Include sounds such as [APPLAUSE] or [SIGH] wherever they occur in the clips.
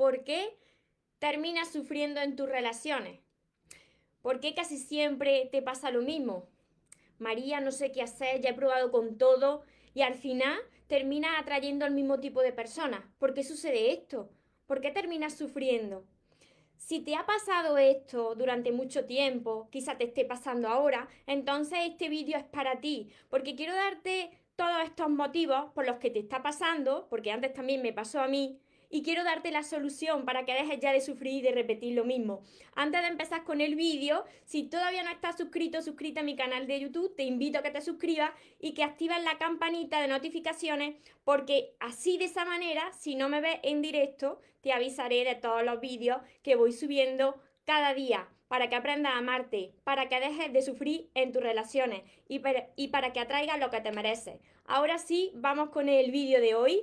¿Por qué terminas sufriendo en tus relaciones? ¿Por qué casi siempre te pasa lo mismo? María, no sé qué hacer, ya he probado con todo y al final terminas atrayendo al mismo tipo de personas. ¿Por qué sucede esto? ¿Por qué terminas sufriendo? Si te ha pasado esto durante mucho tiempo, quizá te esté pasando ahora, entonces este vídeo es para ti, porque quiero darte todos estos motivos por los que te está pasando, porque antes también me pasó a mí, y quiero darte la solución para que dejes ya de sufrir y de repetir lo mismo. Antes de empezar con el vídeo, si todavía no estás suscrito o suscrita a mi canal de YouTube, te invito a que te suscribas y que actives la campanita de notificaciones porque así de esa manera, si no me ves en directo, te avisaré de todos los vídeos que voy subiendo cada día para que aprendas a amarte, para que dejes de sufrir en tus relaciones y para, y para que atraigas lo que te mereces. Ahora sí, vamos con el vídeo de hoy.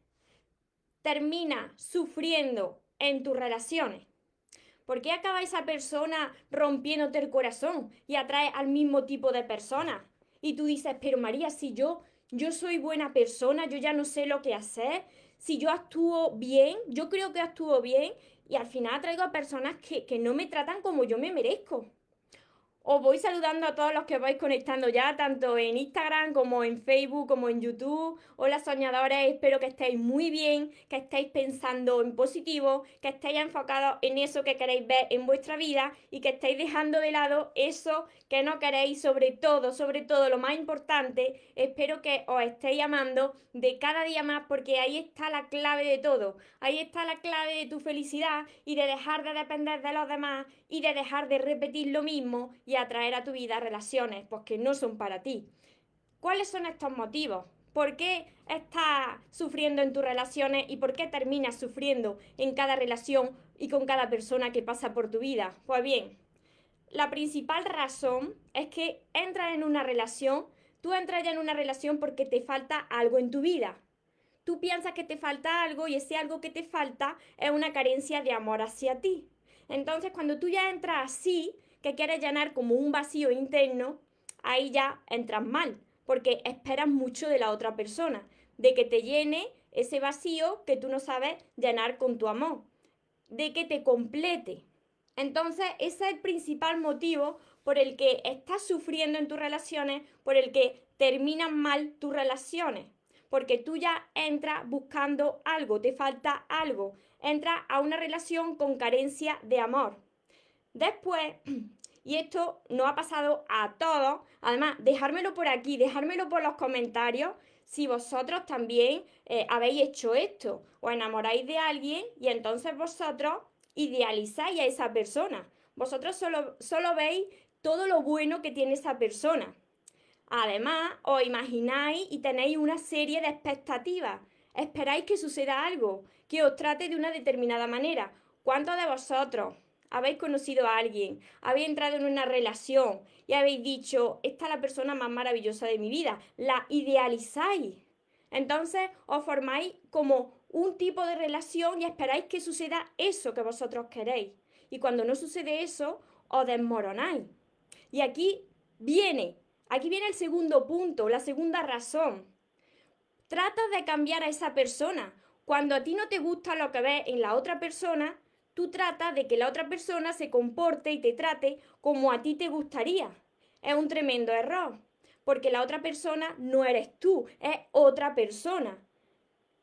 Termina sufriendo en tus relaciones? ¿Por qué acaba esa persona rompiéndote el corazón y atrae al mismo tipo de persona? Y tú dices, pero María, si yo, yo soy buena persona, yo ya no sé lo que hacer, si yo actúo bien, yo creo que actúo bien y al final traigo a personas que, que no me tratan como yo me merezco. Os voy saludando a todos los que vais conectando ya, tanto en Instagram como en Facebook, como en YouTube. Hola soñadores, espero que estéis muy bien, que estéis pensando en positivo, que estéis enfocados en eso que queréis ver en vuestra vida y que estéis dejando de lado eso que no queréis, sobre todo, sobre todo lo más importante, espero que os estéis amando de cada día más porque ahí está la clave de todo. Ahí está la clave de tu felicidad y de dejar de depender de los demás y de dejar de repetir lo mismo y atraer a tu vida relaciones pues, que no son para ti. ¿Cuáles son estos motivos? ¿Por qué estás sufriendo en tus relaciones y por qué terminas sufriendo en cada relación y con cada persona que pasa por tu vida? Pues bien, la principal razón es que entras en una relación, tú entras ya en una relación porque te falta algo en tu vida. Tú piensas que te falta algo y ese algo que te falta es una carencia de amor hacia ti. Entonces, cuando tú ya entras así, que quieres llenar como un vacío interno, ahí ya entras mal, porque esperas mucho de la otra persona, de que te llene ese vacío que tú no sabes llenar con tu amor, de que te complete. Entonces, ese es el principal motivo por el que estás sufriendo en tus relaciones, por el que terminan mal tus relaciones, porque tú ya entras buscando algo, te falta algo, entras a una relación con carencia de amor. Después, [CLEARS THROAT] y esto no ha pasado a todos, además, dejármelo por aquí, dejármelo por los comentarios si vosotros también eh, habéis hecho esto, o enamoráis de alguien y entonces vosotros idealizáis a esa persona. Vosotros solo, solo veis todo lo bueno que tiene esa persona. Además, os imagináis y tenéis una serie de expectativas. Esperáis que suceda algo, que os trate de una determinada manera. ¿Cuántos de vosotros habéis conocido a alguien, habéis entrado en una relación y habéis dicho, esta es la persona más maravillosa de mi vida? La idealizáis. Entonces os formáis como un tipo de relación y esperáis que suceda eso que vosotros queréis. Y cuando no sucede eso, os desmoronáis. Y aquí viene, aquí viene el segundo punto, la segunda razón. Tratas de cambiar a esa persona. Cuando a ti no te gusta lo que ves en la otra persona, tú tratas de que la otra persona se comporte y te trate como a ti te gustaría. Es un tremendo error, porque la otra persona no eres tú, es otra persona.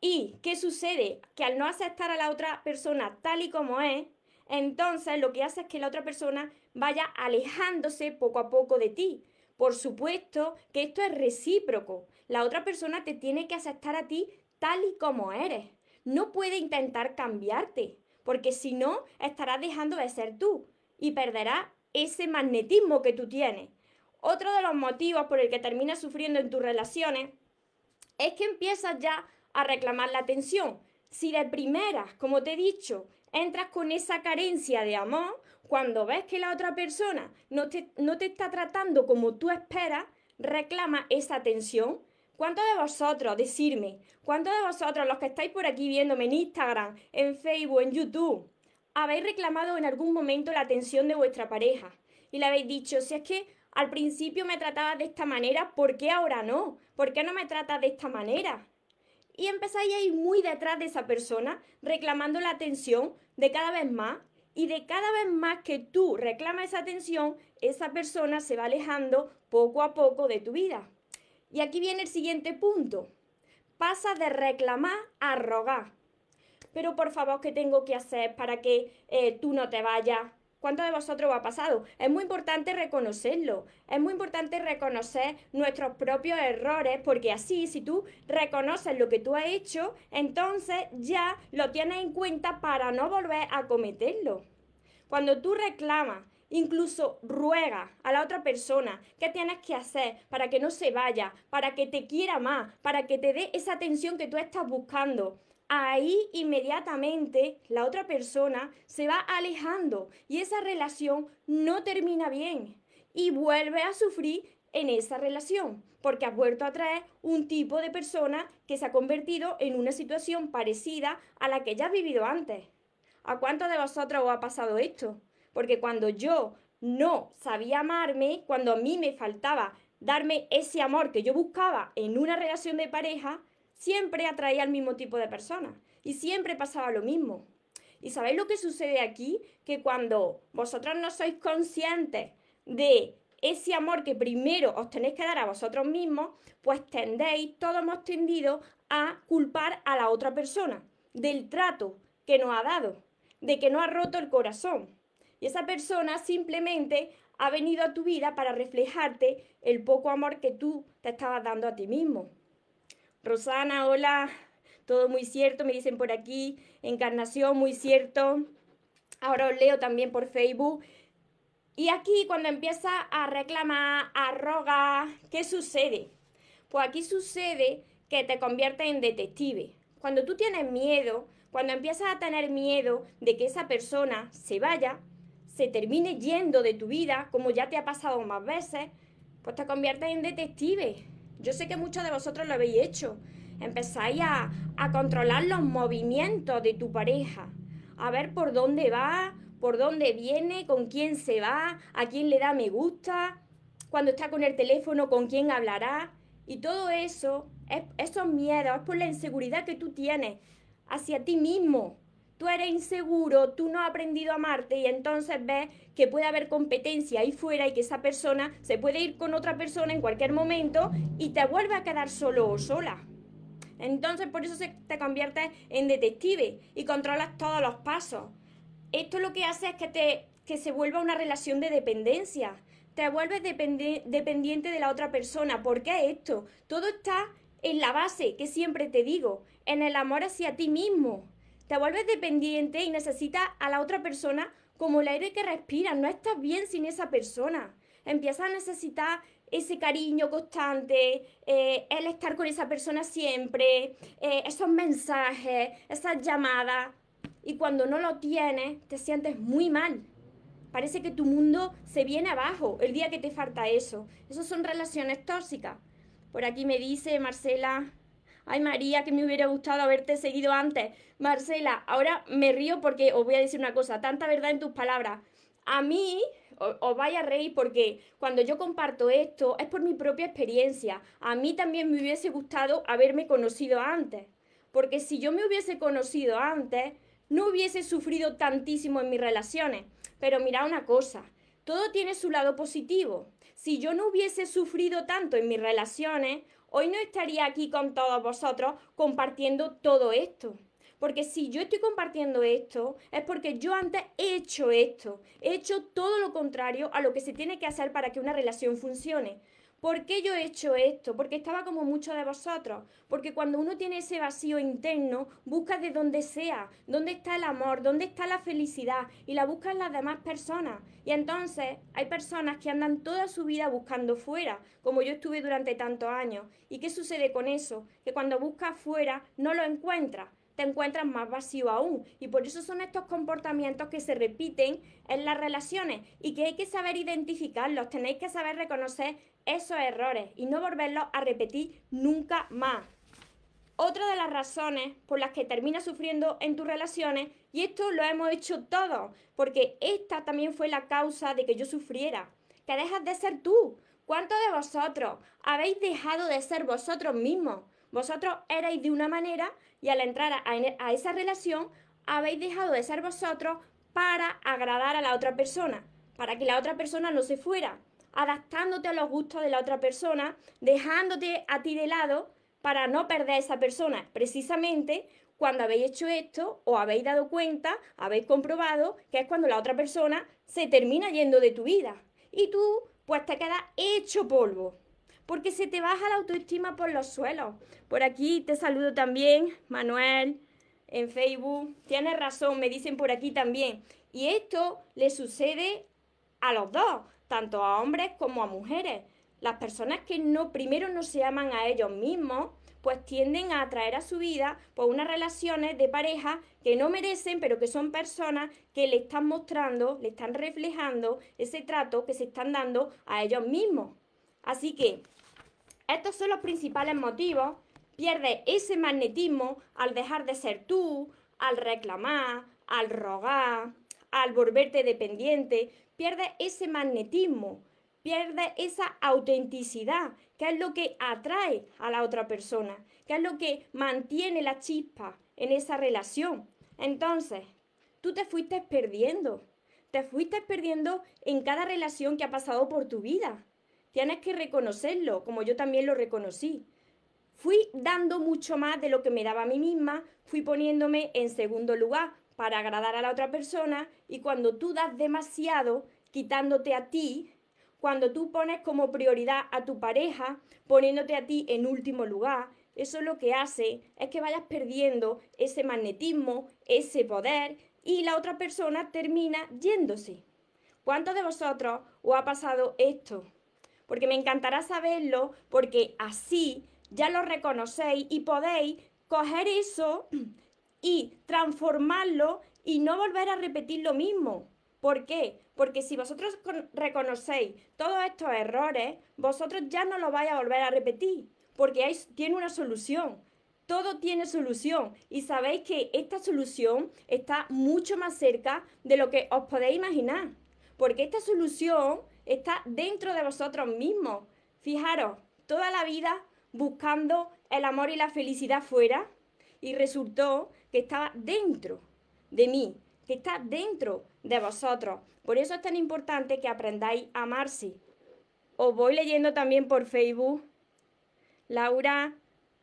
¿Y qué sucede? Que al no aceptar a la otra persona tal y como es, entonces lo que hace es que la otra persona vaya alejándose poco a poco de ti. Por supuesto que esto es recíproco. La otra persona te tiene que aceptar a ti tal y como eres. No puede intentar cambiarte porque si no, estarás dejando de ser tú y perderás ese magnetismo que tú tienes. Otro de los motivos por el que terminas sufriendo en tus relaciones es que empiezas ya a reclamar la atención. Si de primeras, como te he dicho, entras con esa carencia de amor, cuando ves que la otra persona no te, no te está tratando como tú esperas, reclama esa atención. ¿Cuántos de vosotros, decirme, cuántos de vosotros, los que estáis por aquí viéndome en Instagram, en Facebook, en YouTube, habéis reclamado en algún momento la atención de vuestra pareja? Y le habéis dicho, si es que al principio me trataba de esta manera, ¿por qué ahora no? ¿Por qué no me trata de esta manera? Y empezáis a ir muy detrás de esa persona, reclamando la atención de cada vez más. Y de cada vez más que tú reclamas esa atención, esa persona se va alejando poco a poco de tu vida. Y aquí viene el siguiente punto. Pasa de reclamar a rogar. Pero por favor, ¿qué tengo que hacer para que eh, tú no te vayas? ¿Cuántos de vosotros ha pasado? Es muy importante reconocerlo, es muy importante reconocer nuestros propios errores, porque así, si tú reconoces lo que tú has hecho, entonces ya lo tienes en cuenta para no volver a cometerlo. Cuando tú reclamas, incluso ruegas a la otra persona qué tienes que hacer para que no se vaya, para que te quiera más, para que te dé esa atención que tú estás buscando, ahí inmediatamente la otra persona se va alejando y esa relación no termina bien y vuelve a sufrir en esa relación porque has vuelto a traer un tipo de persona que se ha convertido en una situación parecida a la que ya has vivido antes. ¿A cuántos de vosotros os ha pasado esto? Porque cuando yo no sabía amarme, cuando a mí me faltaba darme ese amor que yo buscaba en una relación de pareja, siempre atraía al mismo tipo de personas y siempre pasaba lo mismo. ¿Y sabéis lo que sucede aquí? Que cuando vosotros no sois conscientes de ese amor que primero os tenéis que dar a vosotros mismos, pues tendéis, todos hemos tendido a culpar a la otra persona del trato que nos ha dado, de que no ha roto el corazón. Y esa persona simplemente ha venido a tu vida para reflejarte el poco amor que tú te estabas dando a ti mismo. Rosana, hola. Todo muy cierto, me dicen por aquí. Encarnación, muy cierto. Ahora os leo también por Facebook. Y aquí cuando empieza a reclamar, a rogar, ¿qué sucede? Pues aquí sucede que te conviertes en detective. Cuando tú tienes miedo, cuando empiezas a tener miedo de que esa persona se vaya, se termine yendo de tu vida, como ya te ha pasado más veces, pues te conviertes en detective. Yo sé que muchos de vosotros lo habéis hecho. Empezáis a, controlar los movimientos de tu pareja, a ver por dónde va, por dónde viene, con quién se va, a quién le da me gusta, cuando está con el teléfono, con quién hablará. Y todo eso, es, esos miedos, es por la inseguridad que tú tienes hacia ti mismo, tú eres inseguro, tú no has aprendido a amarte y entonces ves que puede haber competencia ahí fuera y que esa persona se puede ir con otra persona en cualquier momento y te vuelve a quedar solo o sola. Entonces por eso se te conviertes en detective y controlas todos los pasos. Esto lo que hace es que, te, que se vuelva una relación de dependencia. Te vuelves dependiente de la otra persona. ¿Por qué esto? Todo está en la base, que siempre te digo, en el amor hacia ti mismo te vuelves dependiente y necesitas a la otra persona como el aire que respiras. No estás bien sin esa persona. Empiezas a necesitar ese cariño constante, eh, el estar con esa persona siempre, eh, esos mensajes, esas llamadas. Y cuando no lo tienes, te sientes muy mal. Parece que tu mundo se viene abajo el día que te falta eso. Esas son relaciones tóxicas. Por aquí me dice Marcela, Ay, María, que me hubiera gustado haberte seguido antes. Marcela, ahora me río porque os voy a decir una cosa, tanta verdad en tus palabras. A mí, os vaya a reír porque cuando yo comparto esto es por mi propia experiencia. A mí también me hubiese gustado haberme conocido antes. Porque si yo me hubiese conocido antes, no hubiese sufrido tantísimo en mis relaciones. Pero mira una cosa, todo tiene su lado positivo. Si yo no hubiese sufrido tanto en mis relaciones, hoy no estaría aquí con todos vosotros compartiendo todo esto. Porque si yo estoy compartiendo esto, es porque yo antes he hecho esto. He hecho todo lo contrario a lo que se tiene que hacer para que una relación funcione. ¿Por qué yo he hecho esto? Porque estaba como muchos de vosotros. Porque cuando uno tiene ese vacío interno, busca de donde sea, dónde está el amor, dónde está la felicidad y la busca en las demás personas. Y entonces hay personas que andan toda su vida buscando fuera, como yo estuve durante tantos años. ¿Y qué sucede con eso? Que cuando buscas fuera no lo encuentras. te encuentras más vacío aún. Y por eso son estos comportamientos que se repiten en las relaciones y que hay que saber identificarlos, tenéis que saber reconocer esos errores y no volverlos a repetir nunca más. Otra de las razones por las que terminas sufriendo en tus relaciones, y esto lo hemos hecho todos, porque esta también fue la causa de que yo sufriera, que dejas de ser tú. ¿Cuántos de vosotros habéis dejado de ser vosotros mismos? Vosotros erais de una manera y al entrar a, a esa relación habéis dejado de ser vosotros para agradar a la otra persona, para que la otra persona no se fuera, adaptándote a los gustos de la otra persona, dejándote a ti de lado para no perder a esa persona. Precisamente cuando habéis hecho esto, os habéis dado cuenta, habéis comprobado que es cuando la otra persona se termina yendo de tu vida. Y tú, pues te quedas hecho polvo. Porque se te baja la autoestima por los suelos. Por aquí te saludo también, Manuel, en Facebook. Tienes razón, me dicen por aquí también. Y esto le sucede a los dos, tanto a hombres como a mujeres. Las personas que no primero no se aman a ellos mismos, pues tienden a atraer a su vida pues unas relaciones de pareja que no merecen, pero que son personas que le están mostrando, le están reflejando ese trato que se están dando a ellos mismos. Así que estos son los principales motivos. Pierdes ese magnetismo al dejar de ser tú, al reclamar, al rogar, al volverte dependiente. Pierdes ese magnetismo pierde esa autenticidad, que es lo que atrae a la otra persona, que es lo que mantiene la chispa en esa relación. Entonces, tú te fuiste perdiendo, te fuiste perdiendo en cada relación que ha pasado por tu vida. Tienes que reconocerlo, como yo también lo reconocí. Fui dando mucho más de lo que me daba a mí misma, fui poniéndome en segundo lugar para agradar a la otra persona y cuando tú das demasiado, quitándote a ti, cuando tú pones como prioridad a tu pareja, poniéndote a ti en último lugar, eso lo que hace es que vayas perdiendo ese magnetismo, ese poder y la otra persona termina yéndose. ¿Cuántos de vosotros os ha pasado esto? Porque me encantará saberlo porque así ya lo reconocéis y podéis coger eso y transformarlo y no volver a repetir lo mismo. ¿Por qué? Porque si vosotros reconocéis todos estos errores, vosotros ya no lo vais a volver a repetir, porque hay, tiene una solución. Todo tiene solución y sabéis que esta solución está mucho más cerca de lo que os podéis imaginar, porque esta solución está dentro de vosotros mismos. Fijaros, toda la vida buscando el amor y la felicidad fuera y resultó que estaba dentro de mí, que está dentro de vosotros. Por eso es tan importante que aprendáis a amarse. Os voy leyendo también por Facebook. Laura,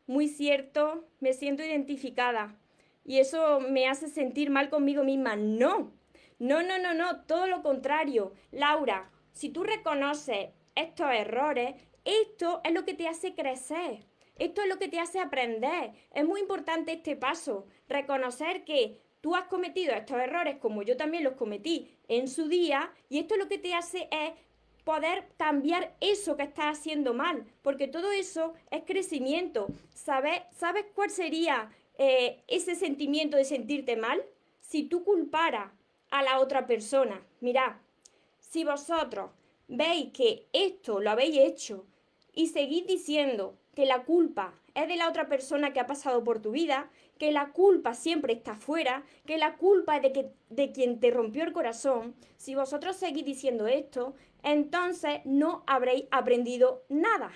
muy cierto, me siento identificada. Y eso me hace sentir mal conmigo misma. No, no, no, no, no, todo lo contrario. Laura, si tú reconoces estos errores, esto es lo que te hace crecer. Esto es lo que te hace aprender. Es muy importante este paso. Reconocer que tú has cometido estos errores como yo también los cometí en su día y esto lo que te hace es poder cambiar eso que estás haciendo mal, porque todo eso es crecimiento. ¿Sabes, ¿sabes cuál sería eh, ese sentimiento de sentirte mal? Si tú culparas a la otra persona, mirad, si vosotros veis que esto lo habéis hecho y seguís diciendo que la culpa es de la otra persona que ha pasado por tu vida, que la culpa siempre está fuera, que la culpa es de, que, de quien te rompió el corazón, si vosotros seguís diciendo esto, entonces no habréis aprendido nada,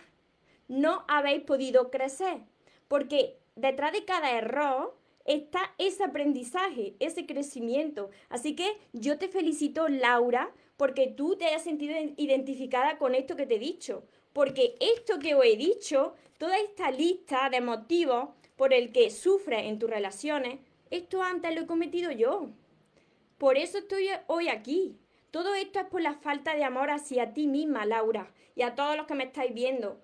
no habéis podido crecer, porque detrás de cada error está ese aprendizaje, ese crecimiento. Así que yo te felicito, Laura, porque tú te hayas sentido identificada con esto que te he dicho, porque esto que os he dicho, toda esta lista de motivos por el que sufres en tus relaciones, esto antes lo he cometido yo. Por eso estoy hoy aquí. Todo esto es por la falta de amor hacia ti misma, Laura, y a todos los que me estáis viendo.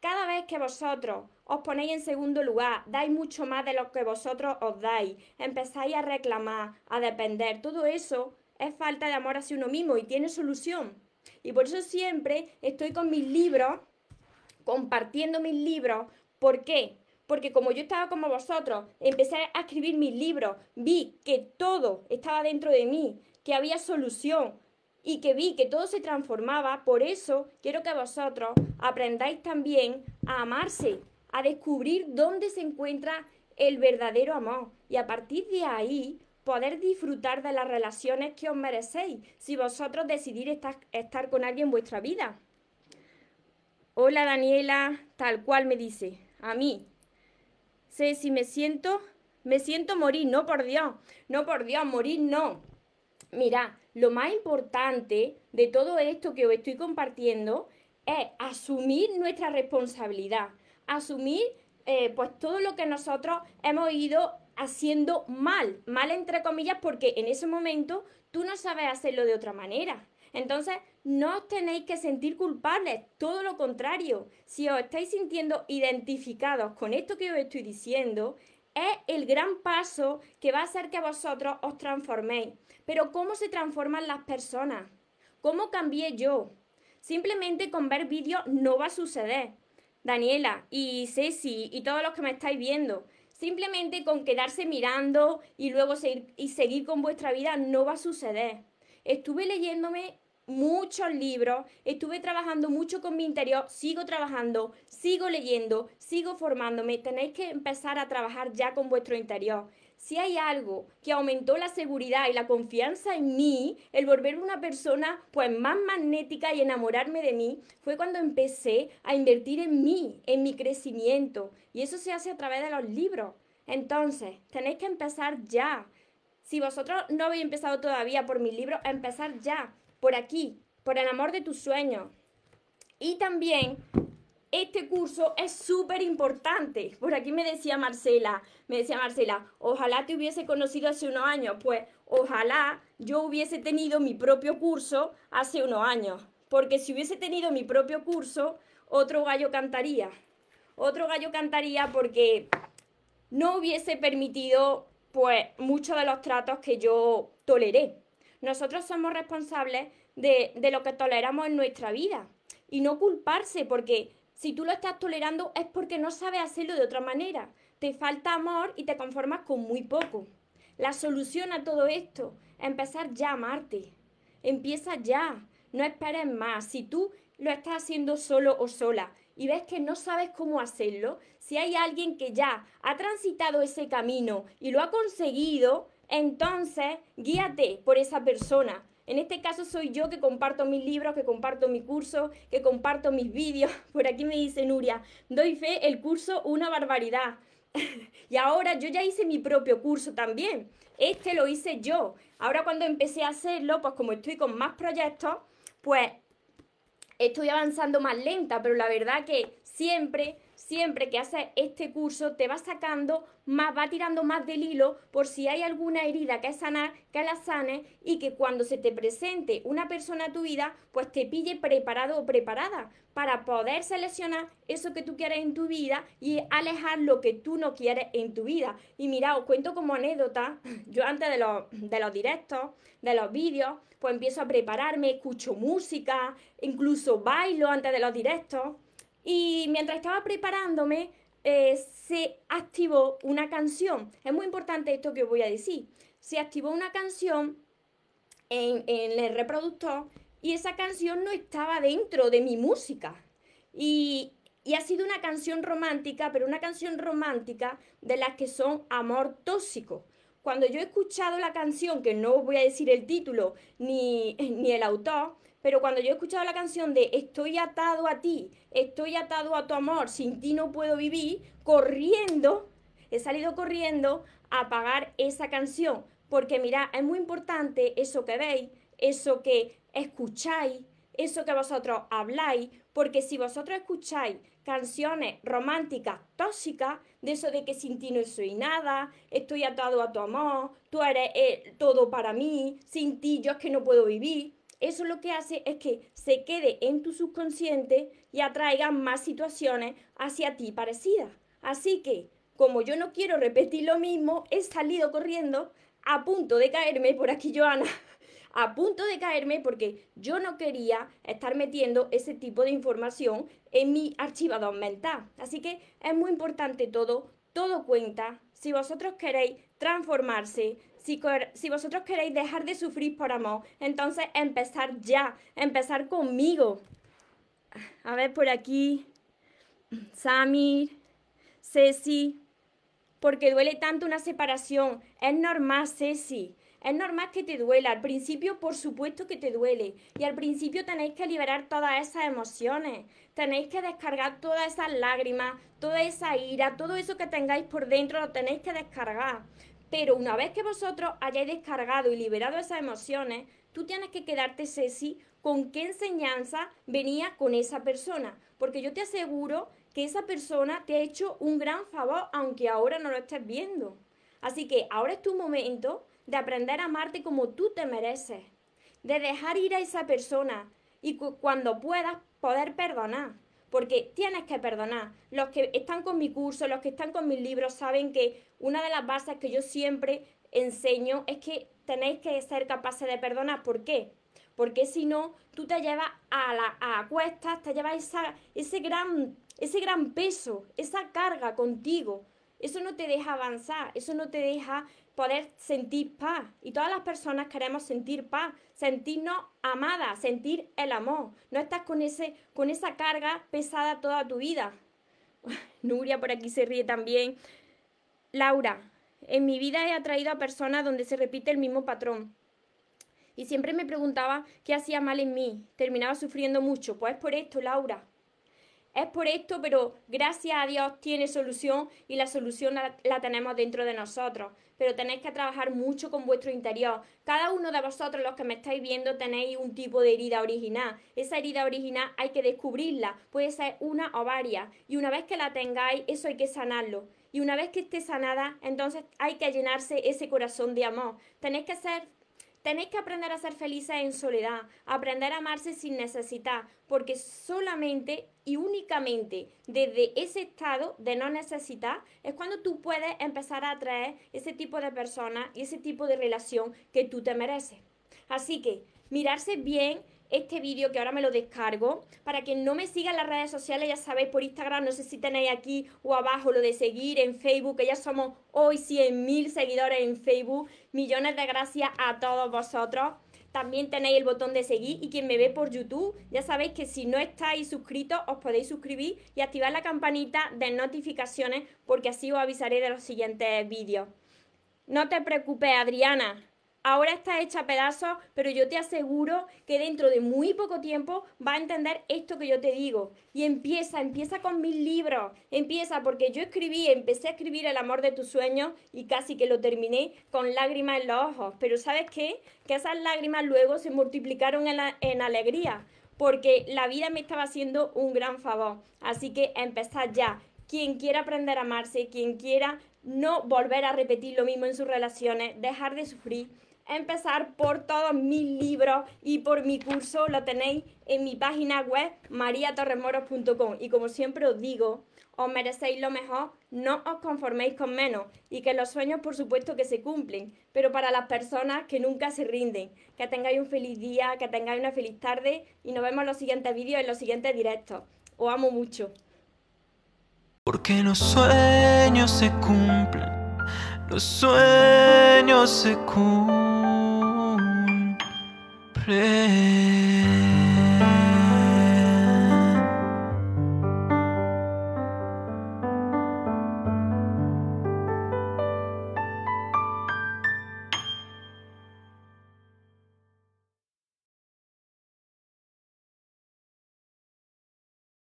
Cada vez que vosotros os ponéis en segundo lugar, dais mucho más de lo que vosotros os dais, empezáis a reclamar, a depender, todo eso es falta de amor hacia uno mismo y tiene solución. Y por eso siempre estoy con mis libros, compartiendo mis libros. ¿Por qué? Porque como yo estaba como vosotros, empecé a escribir mis libros, vi que todo estaba dentro de mí, que había solución y que vi que todo se transformaba, por eso quiero que vosotros aprendáis también a amarse, a descubrir dónde se encuentra el verdadero amor y a partir de ahí poder disfrutar de las relaciones que os merecéis si vosotros decidís estar, estar con alguien en vuestra vida. Hola Daniela, tal cual me dice, a mí. Sé si me siento, me siento morir, no por Dios, no por Dios, morir no. Mira, lo más importante de todo esto que os estoy compartiendo es asumir nuestra responsabilidad, asumir eh, pues todo lo que nosotros hemos ido haciendo mal, mal entre comillas, porque en ese momento tú no sabes hacerlo de otra manera. Entonces, no os tenéis que sentir culpables, todo lo contrario. Si os estáis sintiendo identificados con esto que os estoy diciendo, es el gran paso que va a hacer que vosotros os transforméis. Pero ¿cómo se transforman las personas? ¿Cómo cambié yo? Simplemente con ver vídeos no va a suceder. Daniela y Ceci y todos los que me estáis viendo, simplemente con quedarse mirando y luego seguir, y seguir con vuestra vida no va a suceder. Estuve leyéndome muchos libros, estuve trabajando mucho con mi interior, sigo trabajando, sigo leyendo, sigo formándome. Tenéis que empezar a trabajar ya con vuestro interior. Si hay algo que aumentó la seguridad y la confianza en mí, el volverme una persona pues más magnética y enamorarme de mí, fue cuando empecé a invertir en mí, en mi crecimiento. Y eso se hace a través de los libros. Entonces, tenéis que empezar ya. Si vosotros no habéis empezado todavía por mis libros, empezar ya por aquí, por el amor de tus sueños. Y también este curso es súper importante. Por aquí me decía Marcela, me decía Marcela, ojalá te hubiese conocido hace unos años. Pues ojalá yo hubiese tenido mi propio curso hace unos años. Porque si hubiese tenido mi propio curso, otro gallo cantaría. Otro gallo cantaría porque no hubiese permitido pues muchos de los tratos que yo toleré. Nosotros somos responsables de, lo que toleramos en nuestra vida y no culparse porque si tú lo estás tolerando es porque no sabes hacerlo de otra manera. Te falta amor y te conformas con muy poco. La solución a todo esto es empezar ya a amarte. Empieza ya. No esperes más. Si tú lo estás haciendo solo o sola y ves que no sabes cómo hacerlo, si hay alguien que ya ha transitado ese camino y lo ha conseguido, entonces guíate por esa persona. En este caso soy yo que comparto mis libros, que comparto mi curso, que comparto mis vídeos. [LAUGHS] Por aquí me dice Nuria, doy fe, el curso una barbaridad. [LAUGHS] y ahora yo ya hice mi propio curso también. Este lo hice yo. Ahora cuando empecé a hacerlo, pues como estoy con más proyectos, pues estoy avanzando más lenta, pero la verdad que siempre siempre que haces este curso te va sacando más, va tirando más del hilo por si hay alguna herida que sanar, que la sane y que cuando se te presente una persona a tu vida, pues te pille preparado o preparada para poder seleccionar eso que tú quieres en tu vida y alejar lo que tú no quieres en tu vida. Y mira, os cuento como anécdota, yo antes de los, de los directos, de los vídeos, pues empiezo a prepararme, escucho música, incluso bailo antes de los directos. Y mientras estaba preparándome, eh, se activó una canción. Es muy importante esto que voy a decir. Se activó una canción en, el reproductor y esa canción no estaba dentro de mi música. Y, ha sido una canción romántica, pero una canción romántica de las que son amor tóxico. Cuando yo he escuchado la canción, que no voy a decir el título ni, [LAUGHS] ni el autor, pero cuando yo he escuchado la canción de Estoy atado a ti, estoy atado a tu amor, sin ti no puedo vivir, corriendo, he salido corriendo a apagar esa canción. Porque mira, es muy importante eso que veis, eso que escucháis, eso que vosotros habláis, porque si vosotros escucháis canciones románticas tóxicas, de eso de que sin ti no soy nada, estoy atado a tu amor, tú eres eh, todo para mí, sin ti yo es que no puedo vivir, eso lo que hace es que se quede en tu subconsciente y atraiga más situaciones hacia ti parecidas. Así que, como yo no quiero repetir lo mismo, he salido corriendo a punto de caerme por aquí, Joana. [LAUGHS] a punto de caerme porque yo no quería estar metiendo ese tipo de información en mi archivador mental. Así que es muy importante todo, todo cuenta. Si vosotros queréis transformarse, si, vosotros queréis dejar de sufrir por amor, entonces empezar ya, empezar conmigo. A ver por aquí, Samir, Ceci, porque duele tanto una separación. Es normal, Ceci. Es normal que te duela. Al principio, por supuesto que te duele. Y al principio tenéis que liberar todas esas emociones. Tenéis que descargar todas esas lágrimas, toda esa ira, todo eso que tengáis por dentro lo tenéis que descargar. Pero una vez que vosotros hayáis descargado y liberado esas emociones, tú tienes que quedarte, Ceci, con qué enseñanza venía con esa persona. Porque yo te aseguro que esa persona te ha hecho un gran favor, aunque ahora no lo estés viendo. Así que ahora es tu momento de aprender a amarte como tú te mereces, de dejar ir a esa persona y cuando puedas poder perdonar porque tienes que perdonar. Los que están con mi curso, los que están con mis libros, saben que una de las bases que yo siempre enseño es que tenéis que ser capaces de perdonar. ¿Por qué? Porque si no, tú te llevas a la a cuestas, te llevas esa, ese, gran, ese gran peso, esa carga contigo. Eso no te deja avanzar, eso no te deja poder sentir paz. Y todas las personas queremos sentir paz, sentirnos amadas, sentir el amor. No estás con, ese, con esa carga pesada toda tu vida. [LAUGHS] Nuria por aquí se ríe también. Laura, en mi vida he atraído a personas donde se repite el mismo patrón. Y siempre me preguntaba qué hacía mal en mí. Terminaba sufriendo mucho. Pues por esto, Laura. Es por esto, pero gracias a Dios tiene solución y la solución la, tenemos dentro de nosotros. Pero tenéis que trabajar mucho con vuestro interior. Cada uno de vosotros, los que me estáis viendo, tenéis un tipo de herida original. Esa herida original hay que descubrirla. Puede ser una o varias. Y una vez que la tengáis, eso hay que sanarlo. Y una vez que esté sanada, entonces hay que llenarse ese corazón de amor. Tenéis que ser Tenéis que aprender a ser felices en soledad, aprender a amarse sin necesidad, porque solamente y únicamente desde ese estado de no necesitar es cuando tú puedes empezar a atraer ese tipo de personas y ese tipo de relación que tú te mereces. Así que mirarse bien este vídeo que ahora me lo descargo. Para que no me sigan las redes sociales, ya sabéis, por Instagram, no sé si tenéis aquí o abajo lo de seguir en Facebook, que ya somos hoy 100.000 seguidores en Facebook. Millones de gracias a todos vosotros. También tenéis el botón de seguir y quien me ve por YouTube, ya sabéis que si no estáis suscritos os podéis suscribir y activar la campanita de notificaciones porque así os avisaré de los siguientes vídeos. No te preocupes, Adriana, ahora está hecha pedazos, pero yo te aseguro que dentro de muy poco tiempo va a entender esto que yo te digo. Y empieza, empieza con mis libros, empieza porque yo escribí, empecé a escribir El amor de tus sueños y casi que lo terminé con lágrimas en los ojos. Pero ¿sabes qué? Que esas lágrimas luego se multiplicaron en, en alegría, porque la vida me estaba haciendo un gran favor. Así que empezad ya. Quien quiera aprender a amarse, quien quiera no volver a repetir lo mismo en sus relaciones, dejar de sufrir, empezar por todos mis libros y por mi curso. Lo tenéis en mi página web mariatorremoros.com. Y como siempre os digo, os merecéis lo mejor, no os conforméis con menos y que los sueños por supuesto que se cumplen, pero para las personas que nunca se rinden, que tengáis un feliz día, que tengáis una feliz tarde y nos vemos en los siguientes vídeos, en los siguientes directos. Os amo mucho. Porque los sueños se cumplen, los sueños se cumplen. pray.